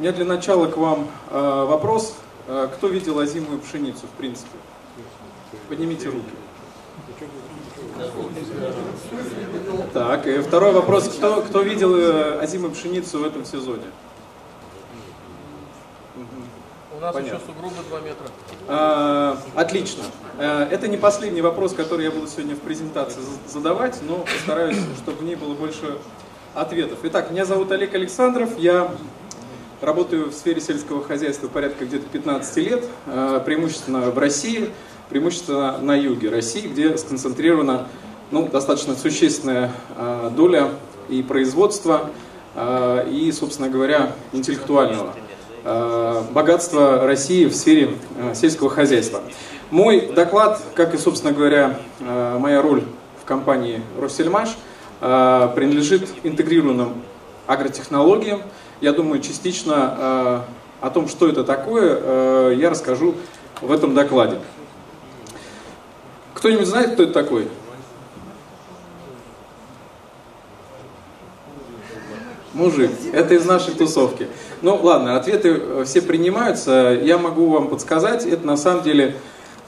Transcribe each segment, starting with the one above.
У меня для начала к вам э, вопрос. Э, кто видел озимую пшеницу, в принципе? Поднимите руки. Так, и второй вопрос. Кто, кто видел э, озимую пшеницу в этом сезоне? У нас Понятно. еще сугробы 2 метра. А, отлично. Э, Это не последний вопрос, который я буду сегодня в презентации за- задавать, но постараюсь, чтобы в ней было больше ответов. Итак, меня зовут Олег Александров, я работаю в сфере сельского хозяйства порядка где-то 15 лет, э, преимущественно в России, преимущественно на юге России, где сконцентрирована ну, достаточно существенная э, доля и производства, э, и, собственно говоря, интеллектуального богатства России в сфере сельского хозяйства. Мой доклад, как и, собственно говоря, моя роль в компании «Россельмаш», принадлежит интегрированным агротехнологиям. Я думаю, частично э, о том, что это такое, э, я расскажу в этом докладе. Кто-нибудь знает, кто это такой? Мужик. Это из нашей тусовки. Ну ладно, ответы э, все принимаются. Я могу вам подсказать. Это на самом деле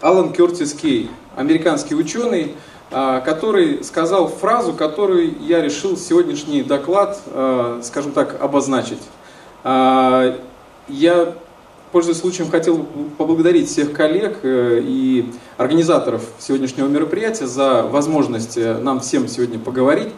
Алан Кертис Кей, американский ученый, который сказал фразу, которую я решил сегодняшний доклад, а, скажем так, обозначить. А, Я, пользуясь случаем, хотел поблагодарить всех коллег э, и организаторов сегодняшнего мероприятия за возможность э, нам всем сегодня поговорить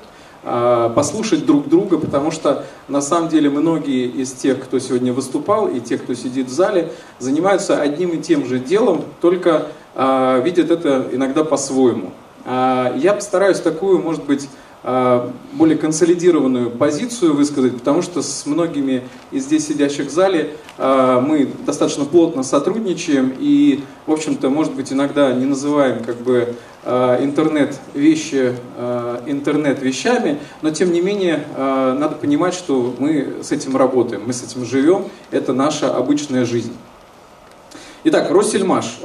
а, послушать друг друга, потому что на самом деле многие из тех, кто сегодня выступал, и тех, кто сидит в зале, занимаются одним и тем же делом, только а, видят это иногда по-своему. А, Я постараюсь такую, может быть, а, более консолидированную позицию высказать, потому что с многими из здесь сидящих в зале а, мы достаточно плотно сотрудничаем и, в общем-то, может быть, иногда не называем как бы а, интернет-вещи а, интернет-вещами, но тем не менее надо понимать, что мы с этим работаем, мы с этим живем, это наша обычная жизнь. Итак, Россельмаш.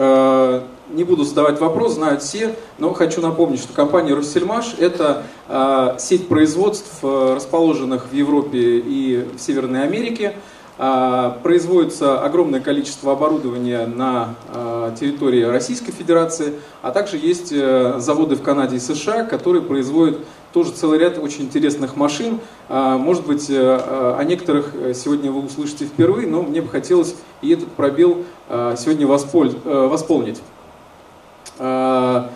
Э, Не буду задавать вопрос, знают все, но хочу напомнить, что компания Россельмаш – это э, сеть производств, э, расположенных в Европе и в Северной Америке. Э, Производится огромное количество оборудования на э, территории Российской Федерации, а также есть э, заводы в Канаде и США, которые производят тоже целый ряд очень интересных машин. А, Может быть, э, э, о некоторых э, сегодня вы услышите впервые, но мне бы хотелось и этот пробел э, сегодня восполь- э, восполнить. А,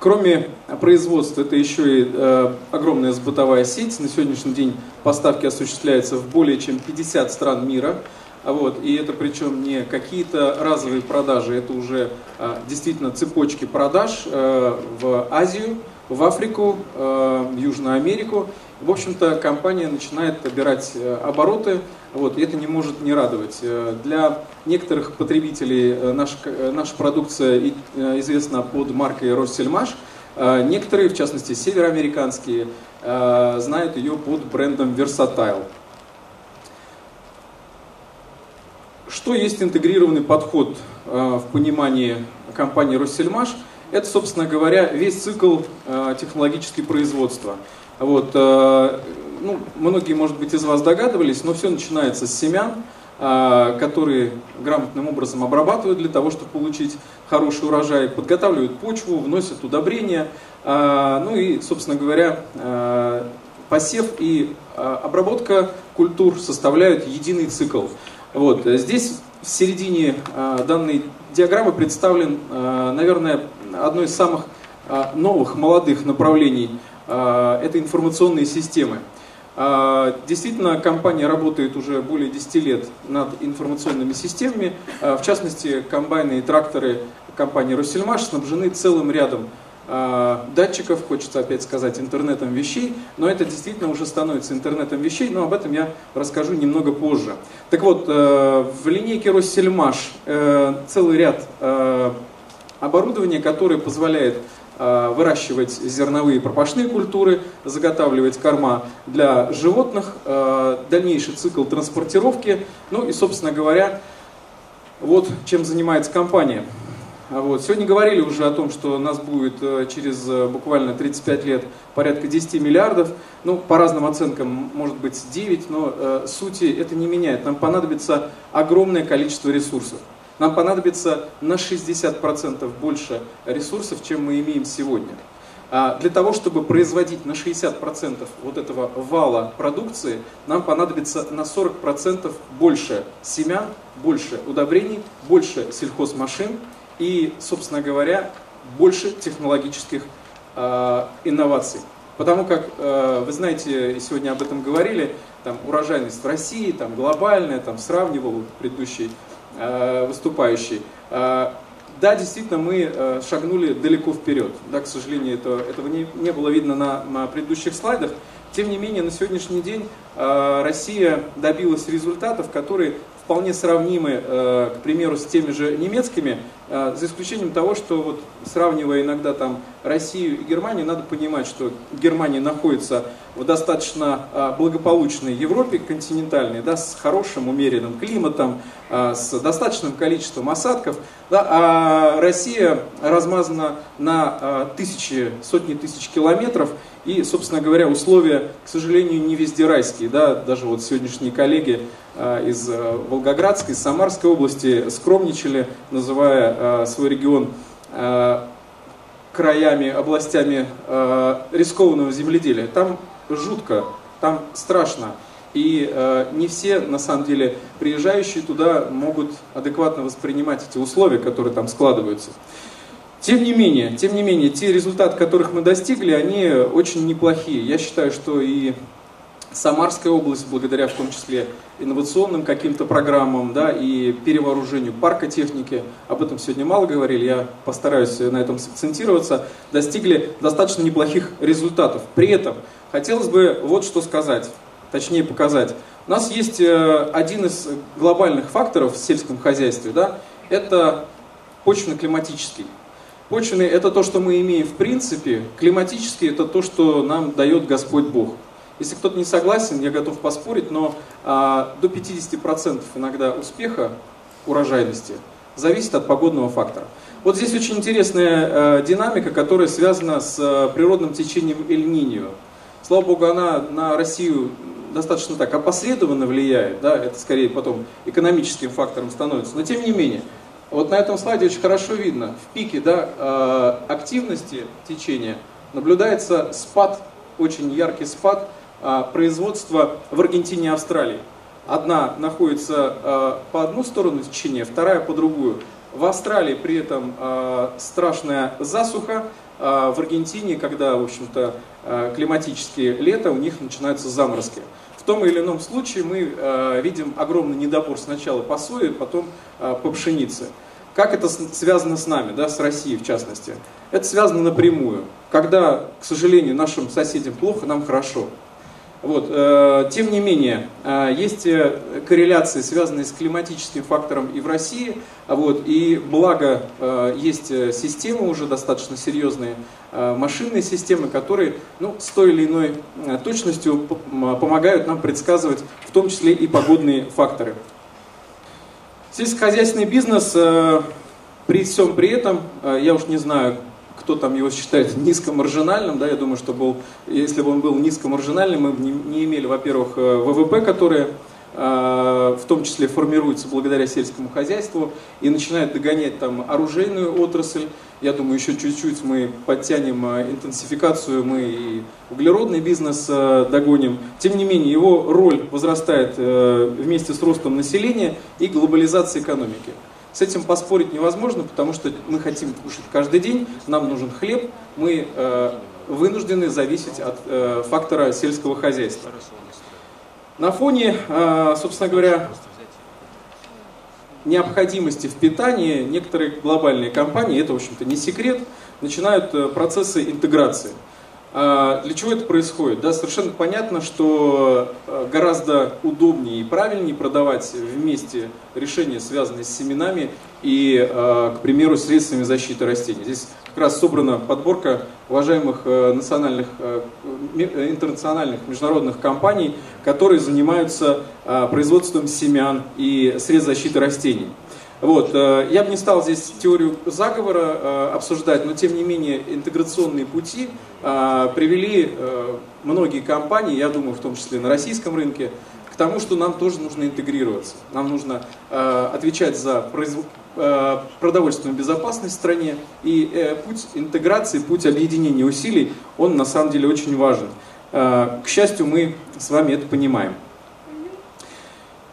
Кроме производства, это еще и э, огромная сбытовая сеть. На сегодняшний день поставки осуществляются в более чем 50 стран мира. А Вот, и это причем не какие-то разовые продажи, это уже э, действительно цепочки продаж э, в Азию, в Африку, в Южную Америку. В общем-то, компания начинает набирать обороты, вот, это не может не радовать. Э, Для некоторых потребителей э, наша, э, наша продукция известна под маркой Россельмаш. Некоторые, в частности североамериканские, знают ее под брендом Versatile. Что есть интегрированный подход в понимании компании Россельмаш? Это, собственно говоря, весь цикл технологического производства. Вот, ну, многие, может быть, из вас догадывались, но все начинается с семян, э, которые грамотным образом обрабатывают для того, чтобы получить хороший урожай, подготавливают почву, вносят удобрения, э, ну и, собственно говоря, э, посев и обработка культур составляют единый цикл. Вот. Здесь в середине данной диаграммы представлен, наверное, одно из самых новых, молодых направлений. Это информационные системы. Э, Действительно, компания работает уже более 10 лет над информационными системами. Э, В частности, комбайны и тракторы компании «Россельмаш» снабжены целым рядом э, датчиков, хочется опять сказать, интернетом вещей, но это действительно уже становится интернетом вещей, но об этом я расскажу немного позже. Так вот, в линейке Россельмаш э, целый ряд оборудования, которое позволяет выращивать зерновые пропашные культуры, заготавливать корма для животных, э, дальнейший цикл транспортировки, ну и, собственно говоря, вот чем занимается компания. А вот. Сегодня говорили уже о том, что нас будет э, через э, буквально 35 лет порядка 10 миллиардов. Ну, по разным оценкам, может быть 9, но э, сути это не меняет. Нам понадобится огромное количество ресурсов. Нам понадобится на 60% больше ресурсов, чем мы имеем сегодня. А для того, чтобы производить на 60% вот этого вала продукции, нам понадобится на 40% больше семян, больше удобрений, больше сельхозмашин и, собственно говоря, больше технологических э, инноваций. Потому как, э, вы знаете, сегодня об этом говорили, там урожайность в России, там глобальная, там сравнивал предыдущий выступающий. Э, да, действительно, мы э, шагнули далеко вперед. Да, к сожалению, это, этого не, не было видно на, на предыдущих слайдах. Тем не менее, на сегодняшний день э, Россия добилась результатов, которые вполне сравнимы, э, к примеру, с теми же немецкими, э, за исключением того, что вот сравнивая иногда там Россию и Германию, надо понимать, что Германия находится в достаточно э, благополучной Европе континентальной, да, с хорошим умеренным климатом, с достаточным количеством осадков, да, а Россия размазана на тысячи, сотни тысяч километров, и, собственно говоря, условия, к сожалению, не везде райские. Да? Даже вот сегодняшние коллеги а, из а, Волгоградской, из Самарской области скромничали, называя а, свой регион краями, областями рискованного земледелия. Там жутко, там страшно. И не все, на самом деле, приезжающие туда могут адекватно воспринимать эти условия, которые там складываются. Тем не менее, тем не менее, те результаты, которых мы достигли, они очень неплохие. Я считаю, что и Самарская область, благодаря в том числе инновационным каким-то программам да, и перевооружению парка техники, об этом сегодня мало говорили, я постараюсь на этом сакцентироваться, достигли достаточно неплохих результатов. При этом хотелось бы вот что сказать, точнее показать. У нас есть э, один из глобальных факторов в сельском хозяйстве, да, это почвенно-климатический. Почвенный – это то, что мы имеем в принципе, климатический – это то, что нам дает Господь Бог. Если кто-то не согласен, я готов поспорить, но а, до 50% иногда успеха урожайности зависит от погодного фактора. Вот здесь очень интересная э, динамика, которая связана с э, природным течением Эль-Ниньо. Слава Богу, она на Россию достаточно так опосредованно влияет, да, это скорее потом экономическим фактором становится. Но тем не менее, вот на этом слайде очень хорошо видно, в пике да, э, активности течения наблюдается спад, очень яркий спад производства в Аргентине и Австралии. Одна находится э, по одну сторону течения, вторая по другую. В Австралии при этом страшная засуха, в Аргентине, когда, в общем-то, климатические лето, у них начинаются заморозки. В том или ином случае мы видим огромный недобор сначала по сое, потом по пшенице. Как это связано с нами, да, с Россией в частности? Это связано напрямую. Когда, к сожалению, нашим соседям плохо, нам хорошо. Вот. Э, тем не менее, э, есть э, корреляции, связанные с климатическим фактором и в России. Вот. И благо есть системы уже достаточно серьезные, машинные системы, которые ну, с той или иной точностью помогают нам предсказывать в том числе и погодные факторы. Сельскохозяйственный бизнес при всем при этом, я уж не знаю, кто там его считает низкомаржинальным, да, я думаю, что был, если бы он был низкомаржинальным, мы бы не, имели, во-первых, э, ВВП, которые э, в том числе формируется благодаря сельскому хозяйству и начинает догонять там оружейную отрасль. Я думаю, еще чуть-чуть мы подтянем э, интенсификацию, мы и углеродный бизнес догоним. Тем не менее, его роль возрастает вместе с ростом населения и глобализацией экономики. С этим поспорить невозможно, потому что мы хотим кушать каждый день, нам нужен хлеб, мы э, вынуждены зависеть от э, фактора сельского хозяйства. На фоне, э, собственно говоря, необходимости в питании некоторые глобальные компании, это, в общем-то, не секрет, начинают э, процессы интеграции. А, для чего это происходит? Да, совершенно понятно, что а, гораздо удобнее и правильнее продавать вместе решения, связанные с семенами и, а, к примеру, средствами защиты растений. Здесь как раз собрана подборка уважаемых национальных, интернациональных, международных компаний, которые занимаются производством семян и средств защиты растений. Вот, э, я бы не стал здесь теорию заговора э, обсуждать, но тем не менее интеграционные пути э, привели многие компании, я думаю, в том числе на российском рынке, к тому, что нам тоже нужно интегрироваться. Нам нужно отвечать за продовольственную безопасность в стране, и путь интеграции, путь объединения усилий, он на самом деле очень важен. К счастью, мы с вами это понимаем.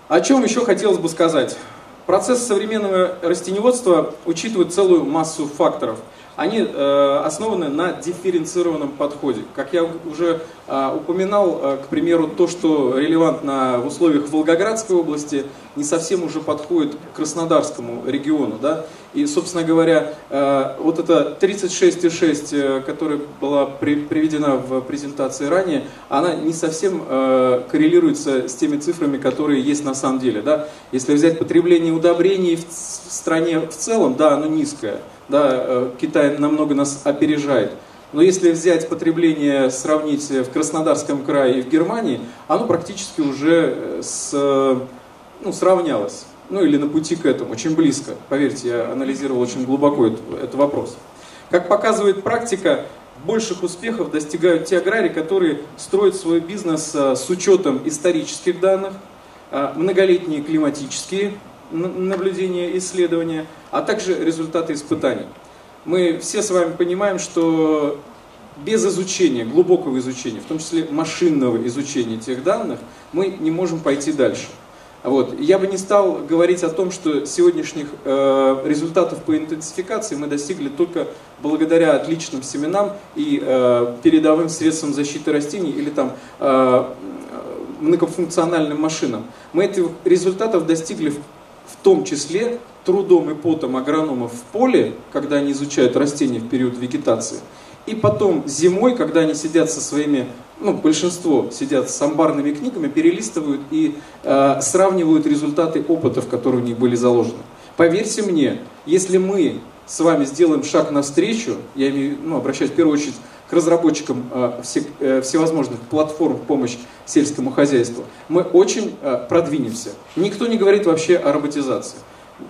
О чем еще хотелось бы сказать? Процесс современного растеневодства учитывает целую массу факторов. Они э, основаны на дифференцированном подходе. Как я уже э, упоминал, э, к примеру, то, что релевантно в условиях Волгоградской области, не совсем уже подходит к Краснодарскому региону. Да? И, собственно говоря, э, вот эта 36,6, э, которая была приведена в презентации ранее, она не совсем э, коррелируется с теми цифрами, которые есть на самом деле. Да? Если взять потребление удобрений в стране в целом, да, оно низкое. Да, Китай намного нас опережает. Но если взять потребление, сравнить в Краснодарском крае и в Германии, оно практически уже с, ну, сравнялось ну или на пути к этому, очень близко. Поверьте, я анализировал очень глубоко этот, этот вопрос. Как показывает практика, больших успехов достигают те аграрии, которые строят свой бизнес с учетом исторических данных, а, многолетние климатические наблюдения исследования, а также результаты испытаний. Мы все с вами понимаем, что без изучения, глубокого изучения, в том числе машинного изучения тех данных, мы не можем пойти дальше. Вот. Я бы не стал говорить о том, что сегодняшних э, результатов по интенсификации мы достигли только благодаря отличным семенам и э, передовым средствам защиты растений или там э, многофункциональным машинам. Мы этих результатов достигли в, в том числе трудом и потом агрономов в поле, когда они изучают растения в период вегетации, и потом зимой, когда они сидят со своими ну, большинство сидят с амбарными книгами, перелистывают и э, сравнивают результаты опытов, которые у них были заложены. Поверьте мне, если мы с вами сделаем шаг навстречу, я имею, ну, обращаюсь в первую очередь к разработчикам э, э, всевозможных платформ помощь сельскому хозяйству, мы очень э, продвинемся. Никто не говорит вообще о роботизации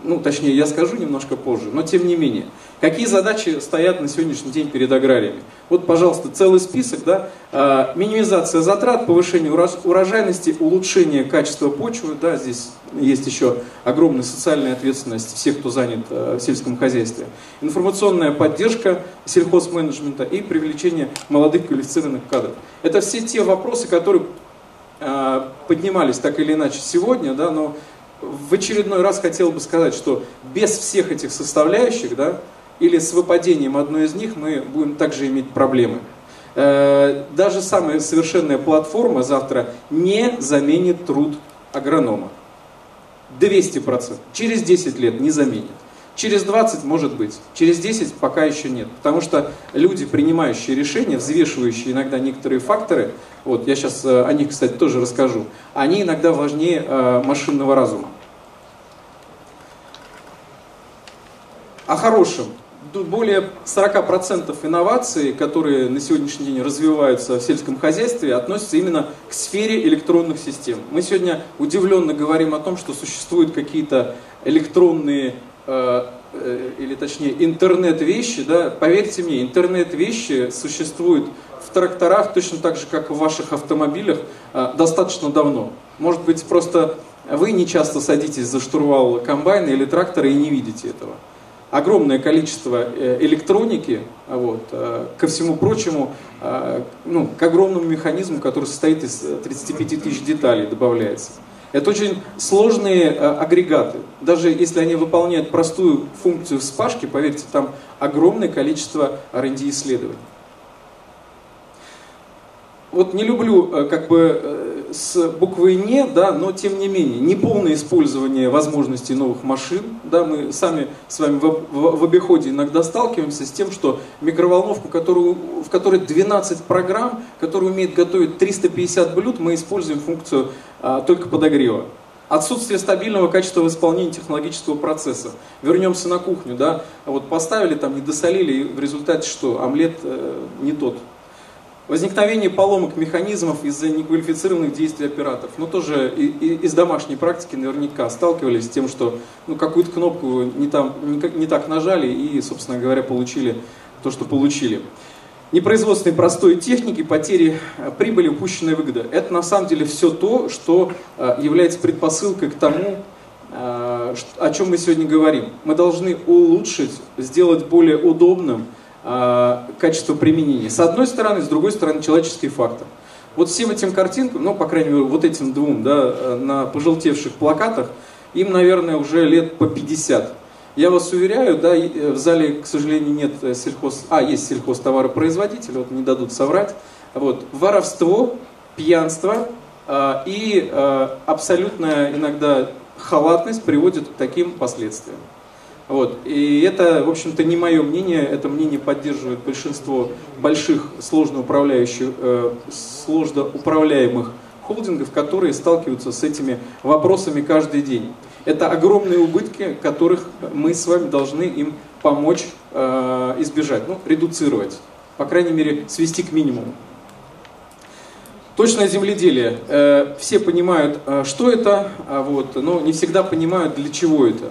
ну, точнее, я скажу немножко позже, но тем не менее. Какие задачи стоят на сегодняшний день перед аграриями? Вот, пожалуйста, целый список, да, а, минимизация затрат, повышение урожайности, улучшение качества почвы, да, здесь есть еще огромная социальная ответственность всех, кто занят а, в сельском хозяйстве, информационная поддержка сельхозменеджмента и привлечение молодых квалифицированных кадров. Это все те вопросы, которые а, поднимались так или иначе сегодня, да, но в очередной раз хотел бы сказать, что без всех этих составляющих, да, или с выпадением одной из них мы будем также иметь проблемы. Э, даже самая совершенная платформа завтра не заменит труд агронома. 200%. Через 10 лет не заменит. Через 20 может быть, через 10 пока еще нет. Потому что люди, принимающие решения, взвешивающие иногда некоторые факторы, вот я сейчас э, о них, кстати, тоже расскажу, они иногда важнее э, машинного разума. О хорошем. Более 40% инноваций, которые на сегодняшний день развиваются в сельском хозяйстве, относятся именно к сфере электронных систем. Мы сегодня удивленно говорим о том, что существуют какие-то электронные или точнее интернет-вещи, да, поверьте мне, интернет-вещи существуют в тракторах точно так же, как в ваших автомобилях э, достаточно давно. Может быть, просто вы не часто садитесь за штурвал комбайна или трактора и не видите этого. Огромное количество электроники, вот, ко всему прочему, ну, к огромному механизму, который состоит из 35 тысяч деталей, добавляется. Это очень сложные э, агрегаты. Даже если они выполняют простую функцию вспашки, поверьте, там огромное количество R&D исследований. Вот не люблю э, как бы э, с буквой «не», да, но тем не менее, неполное использование возможностей новых машин, да, мы сами с вами в, в, в обиходе иногда сталкиваемся с тем, что микроволновку, которую, в которой 12 программ, которая умеет готовить 350 блюд, мы используем функцию а, только подогрева. Отсутствие стабильного качества в исполнении технологического процесса. Вернемся на кухню, да, вот поставили там, не досолили, и в результате что? Омлет э, не тот Возникновение поломок механизмов из-за неквалифицированных действий операторов. Ну, тоже и, и, из домашней практики наверняка сталкивались с тем, что ну, какую-то кнопку не, там, не, не так нажали и, собственно говоря, получили то, что получили. Непроизводственной простой техники, потери э, прибыли, упущенная выгода. Это на самом деле все то, что э, является предпосылкой к тому, э, о чем мы сегодня говорим. Мы должны улучшить, сделать более удобным качество применения. С одной стороны, с другой стороны, человеческий фактор. Вот всем этим картинкам, ну, по крайней мере, вот этим двум, да, на пожелтевших плакатах, им, наверное, уже лет по 50. Я вас уверяю, да, э, в зале, к сожалению, нет э, сельхоз... А, есть сельхозтоваропроизводитель, вот не дадут соврать. Вот. Воровство, пьянство э, и э, абсолютная иногда халатность приводит к таким последствиям. Вот. И это, в общем-то, не мое мнение, это мнение поддерживает большинство больших сложно, управляющих, э, сложно управляемых холдингов, которые сталкиваются с этими вопросами каждый день. Это огромные убытки, которых мы с вами должны им помочь э, избежать, ну, редуцировать, по крайней мере, свести к минимуму. Точное земледелие. Э, все понимают, э, что это, а вот, но не всегда понимают, для чего это.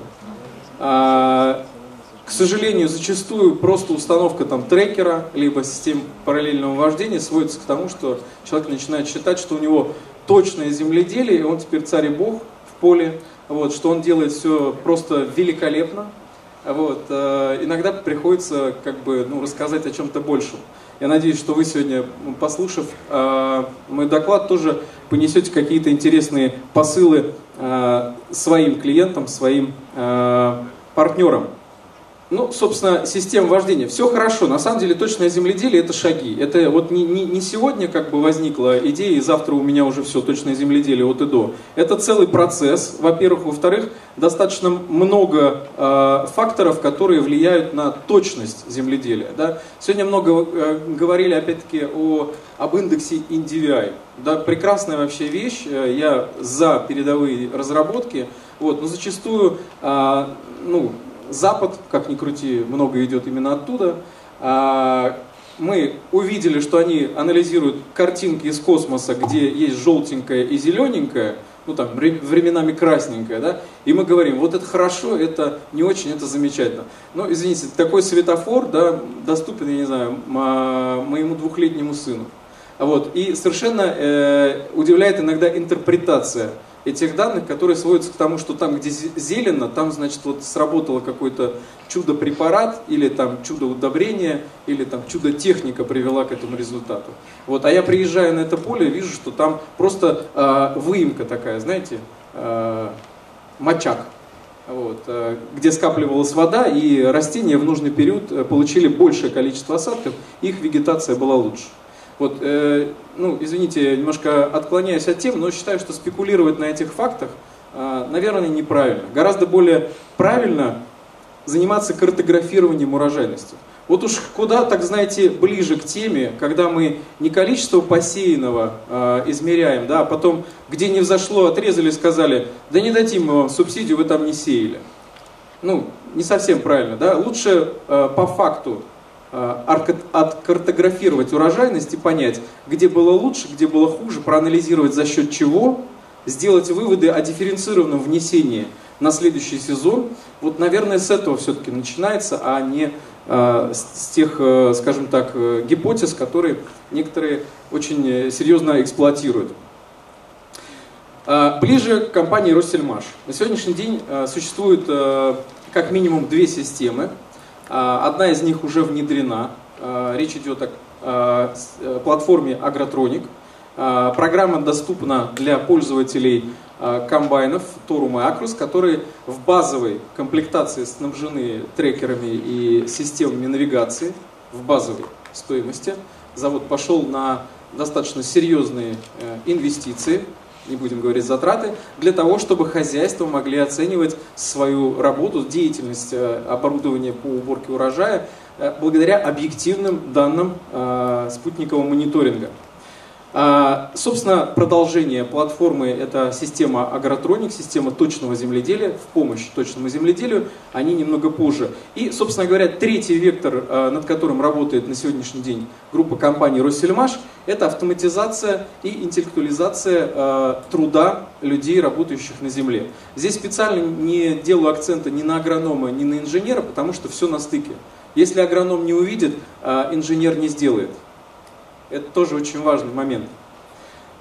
А, к сожалению, зачастую просто установка там, трекера, либо систем параллельного вождения сводится к тому, что человек начинает считать, что у него точное земледелие, и он теперь царь и бог в поле, вот, что он делает все просто великолепно. Вот, э, иногда приходится как бы, ну, рассказать о чем-то большем. Я надеюсь, что вы сегодня, послушав э, мой доклад, тоже понесете какие-то интересные посылы э, своим клиентам, своим э, партнерам. Ну, собственно, система вождения. Все хорошо. На самом деле, точное земледелие – это шаги. Это вот не, не, не сегодня как бы возникла идея, и завтра у меня уже все, точное земледелие от и до. Это целый процесс, во-первых. Во-вторых, достаточно много э, факторов, которые влияют на точность земледелия. Да? Сегодня много э, говорили, опять-таки, о, об индексе NDVI. Да, прекрасная вообще вещь. Э, я за передовые разработки. Вот, но зачастую э, ну, Запад, как ни крути, много идет именно оттуда. А, мы увидели, что они анализируют картинки из космоса, где есть желтенькое и зелененькое, ну там временами красненькое, да, и мы говорим, вот это хорошо, это не очень, это замечательно. Но, извините, такой светофор, да, доступен, я не знаю, моему двухлетнему сыну. Вот, и совершенно э, удивляет иногда интерпретация этих данных, которые сводятся к тому, что там, где зелено, там, значит, вот сработало какой-то чудо-препарат, или там чудо-удобрение, или там чудо-техника привела к этому результату. Вот, а я приезжаю на это поле, вижу, что там просто э, выемка такая, знаете, э, мочак, вот, э, где скапливалась вода, и растения в нужный период э, получили большее количество осадков, их вегетация была лучше. Вот, э, ну, извините, немножко отклоняюсь от темы, но считаю, что спекулировать на этих фактах, э, наверное, неправильно. Гораздо более правильно заниматься картографированием урожайности. Вот уж куда, так знаете, ближе к теме, когда мы не количество посеянного э, измеряем, да, а потом, где не взошло, отрезали, сказали, да не дадим мы вам субсидию, вы там не сеяли. Ну, не совсем правильно, да. Лучше э, по факту откартографировать урожайность и понять, где было лучше, где было хуже, проанализировать за счет чего, сделать выводы о дифференцированном внесении на следующий сезон. Вот, наверное, с этого все-таки начинается, а не э, с тех, э, скажем так, гипотез, которые некоторые очень серьезно эксплуатируют. Ближе к компании Россельмаш. На сегодняшний день существует как минимум две системы одна из них уже внедрена. А, речь идет о а, э, платформе Agrotronic. Программа доступна для пользователей комбайнов Torum и Acrus, которые в базовой комплектации снабжены трекерами и системами навигации в базовой стоимости. Завод пошел на достаточно серьезные э, инвестиции не будем говорить затраты, для того, чтобы хозяйства могли оценивать свою работу, деятельность э, оборудования по уборке урожая э, благодаря объективным данным э, спутникового мониторинга. А, собственно, продолжение платформы – это система Агротроник, система точного земледелия, в помощь точному земледелию, они немного позже. И, собственно говоря, третий вектор, а, над которым работает на сегодняшний день группа компаний «Россельмаш», это автоматизация и интеллектуализация а, труда людей, работающих на земле. Здесь специально не делаю акцента ни на агронома, ни на инженера, потому что все на стыке. Если агроном не увидит, инженер не сделает. Это тоже очень важный момент.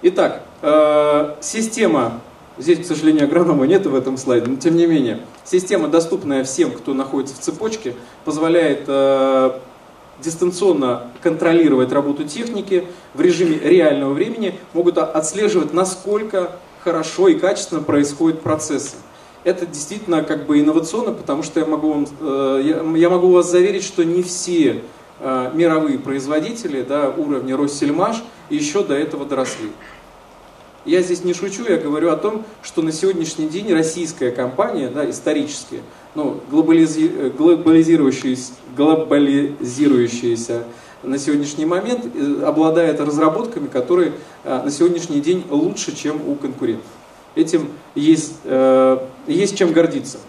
Итак, э, система, здесь, к сожалению, агронома нет в этом слайде, но тем не менее, система, доступная всем, кто находится в цепочке, позволяет э, дистанционно контролировать работу техники в режиме реального времени, могут отслеживать, насколько хорошо и качественно происходят процессы. Это действительно как бы инновационно, потому что я могу, вам, э, я могу вас заверить, что не все мировые производители да, уровня Россельмаш еще до этого доросли. Я здесь не шучу, я говорю о том, что на сегодняшний день российская компания, да, исторически, ну, глобализи, глобализирующаяся, глобализирующаяся на сегодняшний момент, э, обладает разработками, которые э, на сегодняшний день лучше, чем у конкурентов. Этим есть, есть чем гордиться.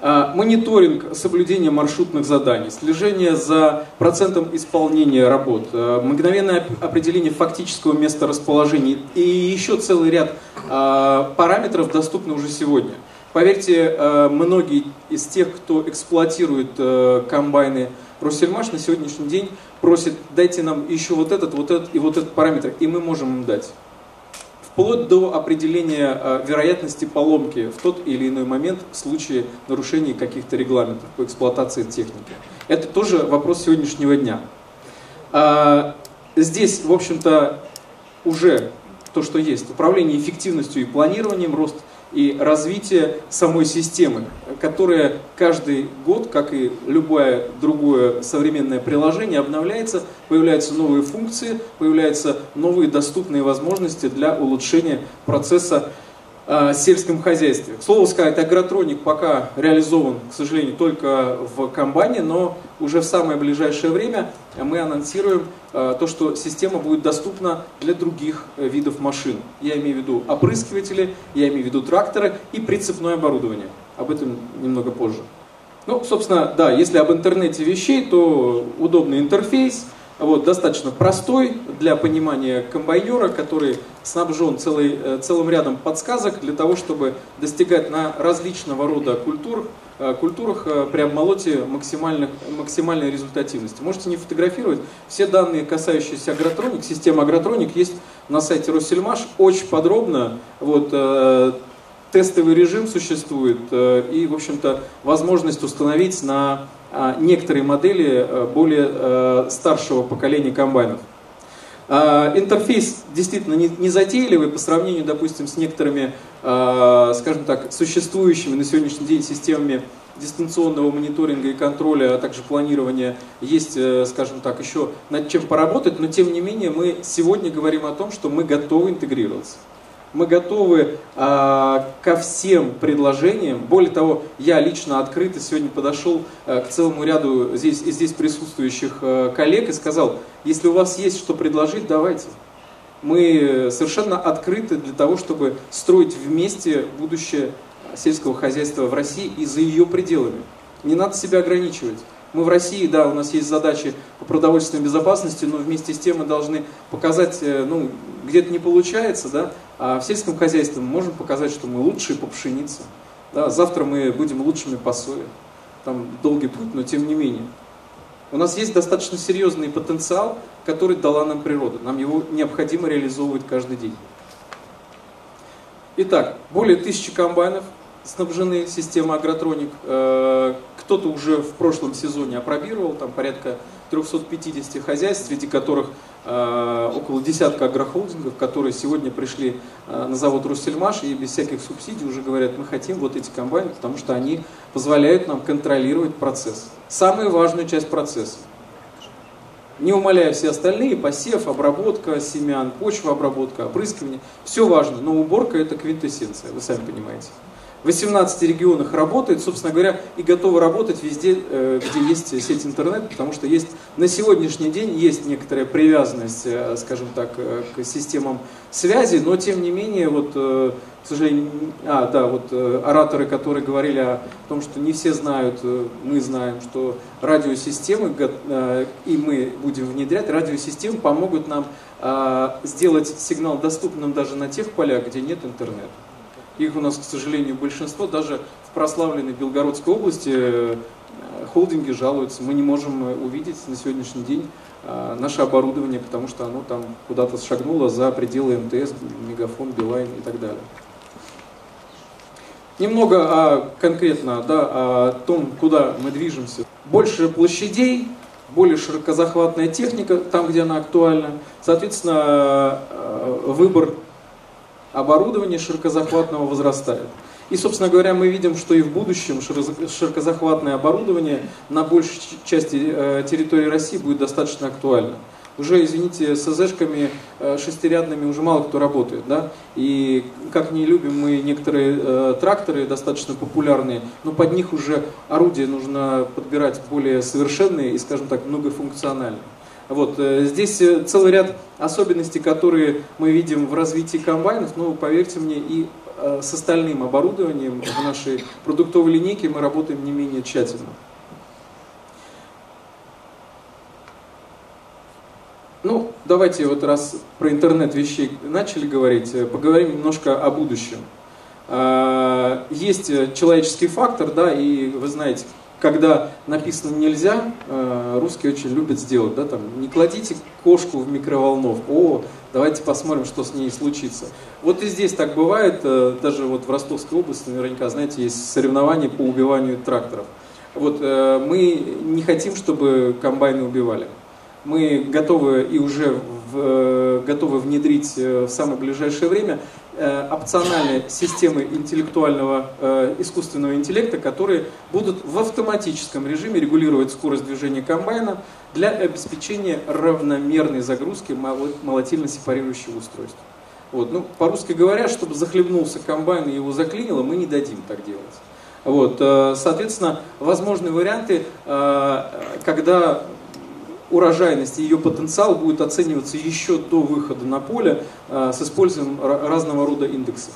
А, мониторинг соблюдения маршрутных заданий, слежение за процентом исполнения работ, а, мгновенное определение фактического места расположения и еще целый ряд а, параметров доступны уже сегодня. Поверьте, многие из тех, кто эксплуатирует комбайны Россельмаш на сегодняшний день просят, дайте нам еще вот этот, вот этот и вот этот параметр, и мы можем им дать вплоть до определения э, вероятности поломки в тот или иной момент в случае нарушения каких-то регламентов по эксплуатации техники. Это тоже вопрос сегодняшнего дня. А, здесь, в общем-то, уже то, что есть. Управление эффективностью и планированием, рост и развитие самой системы, которая каждый год, как и любое другое современное приложение, обновляется, появляются новые функции, появляются новые доступные возможности для улучшения процесса э, сельском хозяйстве. К слову сказать, агротроник пока реализован, к сожалению, только в комбайне, но уже в самое ближайшее время мы анонсируем э, то, что система будет доступна для других э, видов машин. Я имею в виду опрыскиватели, я имею в виду тракторы и прицепное оборудование. Об этом немного позже. Ну, собственно, да, если об интернете вещей, то удобный интерфейс – вот, достаточно простой для понимания комбайнера, который снабжен целый, э, целым рядом подсказок для того, чтобы достигать на различного рода культур, э, культурах э, при обмолоте максимальной результативности. Можете не фотографировать. Все данные, касающиеся агротроник, системы агротроник, есть на сайте Россельмаш очень подробно. Вот, тестовый режим существует и, в общем-то, возможность установить на некоторые модели э, более э, старшего поколения комбайнов. А, интерфейс действительно не затейливый по сравнению, допустим, с некоторыми, а, скажем так, существующими на сегодняшний день системами дистанционного мониторинга и контроля, а также планирования есть, э, скажем так, еще над чем поработать, но тем не менее мы сегодня говорим о том, что мы готовы интегрироваться. Мы готовы э, ко всем предложениям. Более того, я лично открыто сегодня подошел э, к целому ряду здесь, здесь присутствующих э, коллег и сказал, если у вас есть что предложить, давайте. Мы совершенно открыты для того, чтобы строить вместе будущее сельского хозяйства в России и за ее пределами. Не надо себя ограничивать. Мы в России, да, у нас есть задачи по продовольственной безопасности, но вместе с тем мы должны показать, э, ну, где-то не получается, да, а в сельском хозяйстве мы можем показать, что мы лучшие по пшенице. Да, завтра мы будем лучшими по сое. Там долгий путь, но тем не менее. У нас есть достаточно серьезный потенциал, который дала нам природа. Нам его необходимо реализовывать каждый день. Итак, более тысячи комбайнов снабжены системой Агротроник. Кто-то уже в прошлом сезоне опробировал, там порядка 350 хозяйств, среди которых э, около десятка агрохолдингов, которые сегодня пришли э, на завод Россельмаш и без всяких субсидий уже говорят, мы хотим вот эти комбайны, потому что они позволяют нам контролировать процесс. Самую важную часть процесса. Не умаляя все остальные, посев, обработка семян, почва обработка, опрыскивание, все важно, но уборка это квинтэссенция, вы сами понимаете. В 18 регионах работает, собственно говоря, и готова работать везде, э, где есть сеть интернет, потому что есть на сегодняшний день есть некоторая привязанность, э, скажем так, э, к системам связи, но тем не менее, вот, к сожалению, а, да, вот ораторы, которые говорили о том, что не все знают, мы знаем, что радиосистемы, и мы будем внедрять, радиосистемы помогут нам сделать сигнал доступным даже на тех полях, где нет интернета. Их у нас, к сожалению, большинство. Даже в прославленной Белгородской области э, холдинги жалуются. Мы не можем э, увидеть на сегодняшний день э, наше оборудование, потому что оно там куда-то шагнуло за пределы МТС, Мегафон, Билайн и так далее. Немного о, конкретно да, о том, куда мы движемся. Больше площадей, более широкозахватная техника, там, где она актуальна. Соответственно, выбор оборудование широкозахватного возрастает. И, собственно говоря, мы видим, что и в будущем широкозахватное оборудование на большей части э, территории России будет достаточно актуально. Уже, извините, с СЗшками э, шестирядными уже мало кто работает, да, и как не любим мы некоторые э, тракторы достаточно популярные, но под них уже орудия нужно подбирать более совершенные и, скажем так, многофункциональные. Вот, э, здесь э, целый ряд особенностей, которые мы видим в развитии комбайнов, но поверьте мне, и э, с остальным оборудованием в нашей продуктовой линейке мы работаем не менее тщательно. Ну, давайте вот раз про интернет вещей начали говорить, поговорим немножко о будущем. Есть человеческий фактор, да, и вы знаете, когда написано нельзя, э, русские очень любят сделать, да, там, не кладите кошку в микроволновку, о, давайте посмотрим, что с ней случится. Вот и здесь так бывает, э, даже вот в Ростовской области наверняка, знаете, есть соревнования по убиванию тракторов. Вот э, мы не хотим, чтобы комбайны убивали. Мы готовы и уже в, готовы внедрить в самое ближайшее время опциональные системы интеллектуального э, искусственного интеллекта, которые будут в автоматическом режиме регулировать скорость движения комбайна для обеспечения равномерной загрузки молотильно-сепарирующего устройства. Вот. Ну, по-русски говоря, чтобы захлебнулся комбайн и его заклинило, мы не дадим так делать. Вот. Э, соответственно, возможны варианты, когда урожайность и ее потенциал будет оцениваться еще до выхода на поле э, с использованием разного рода индексов.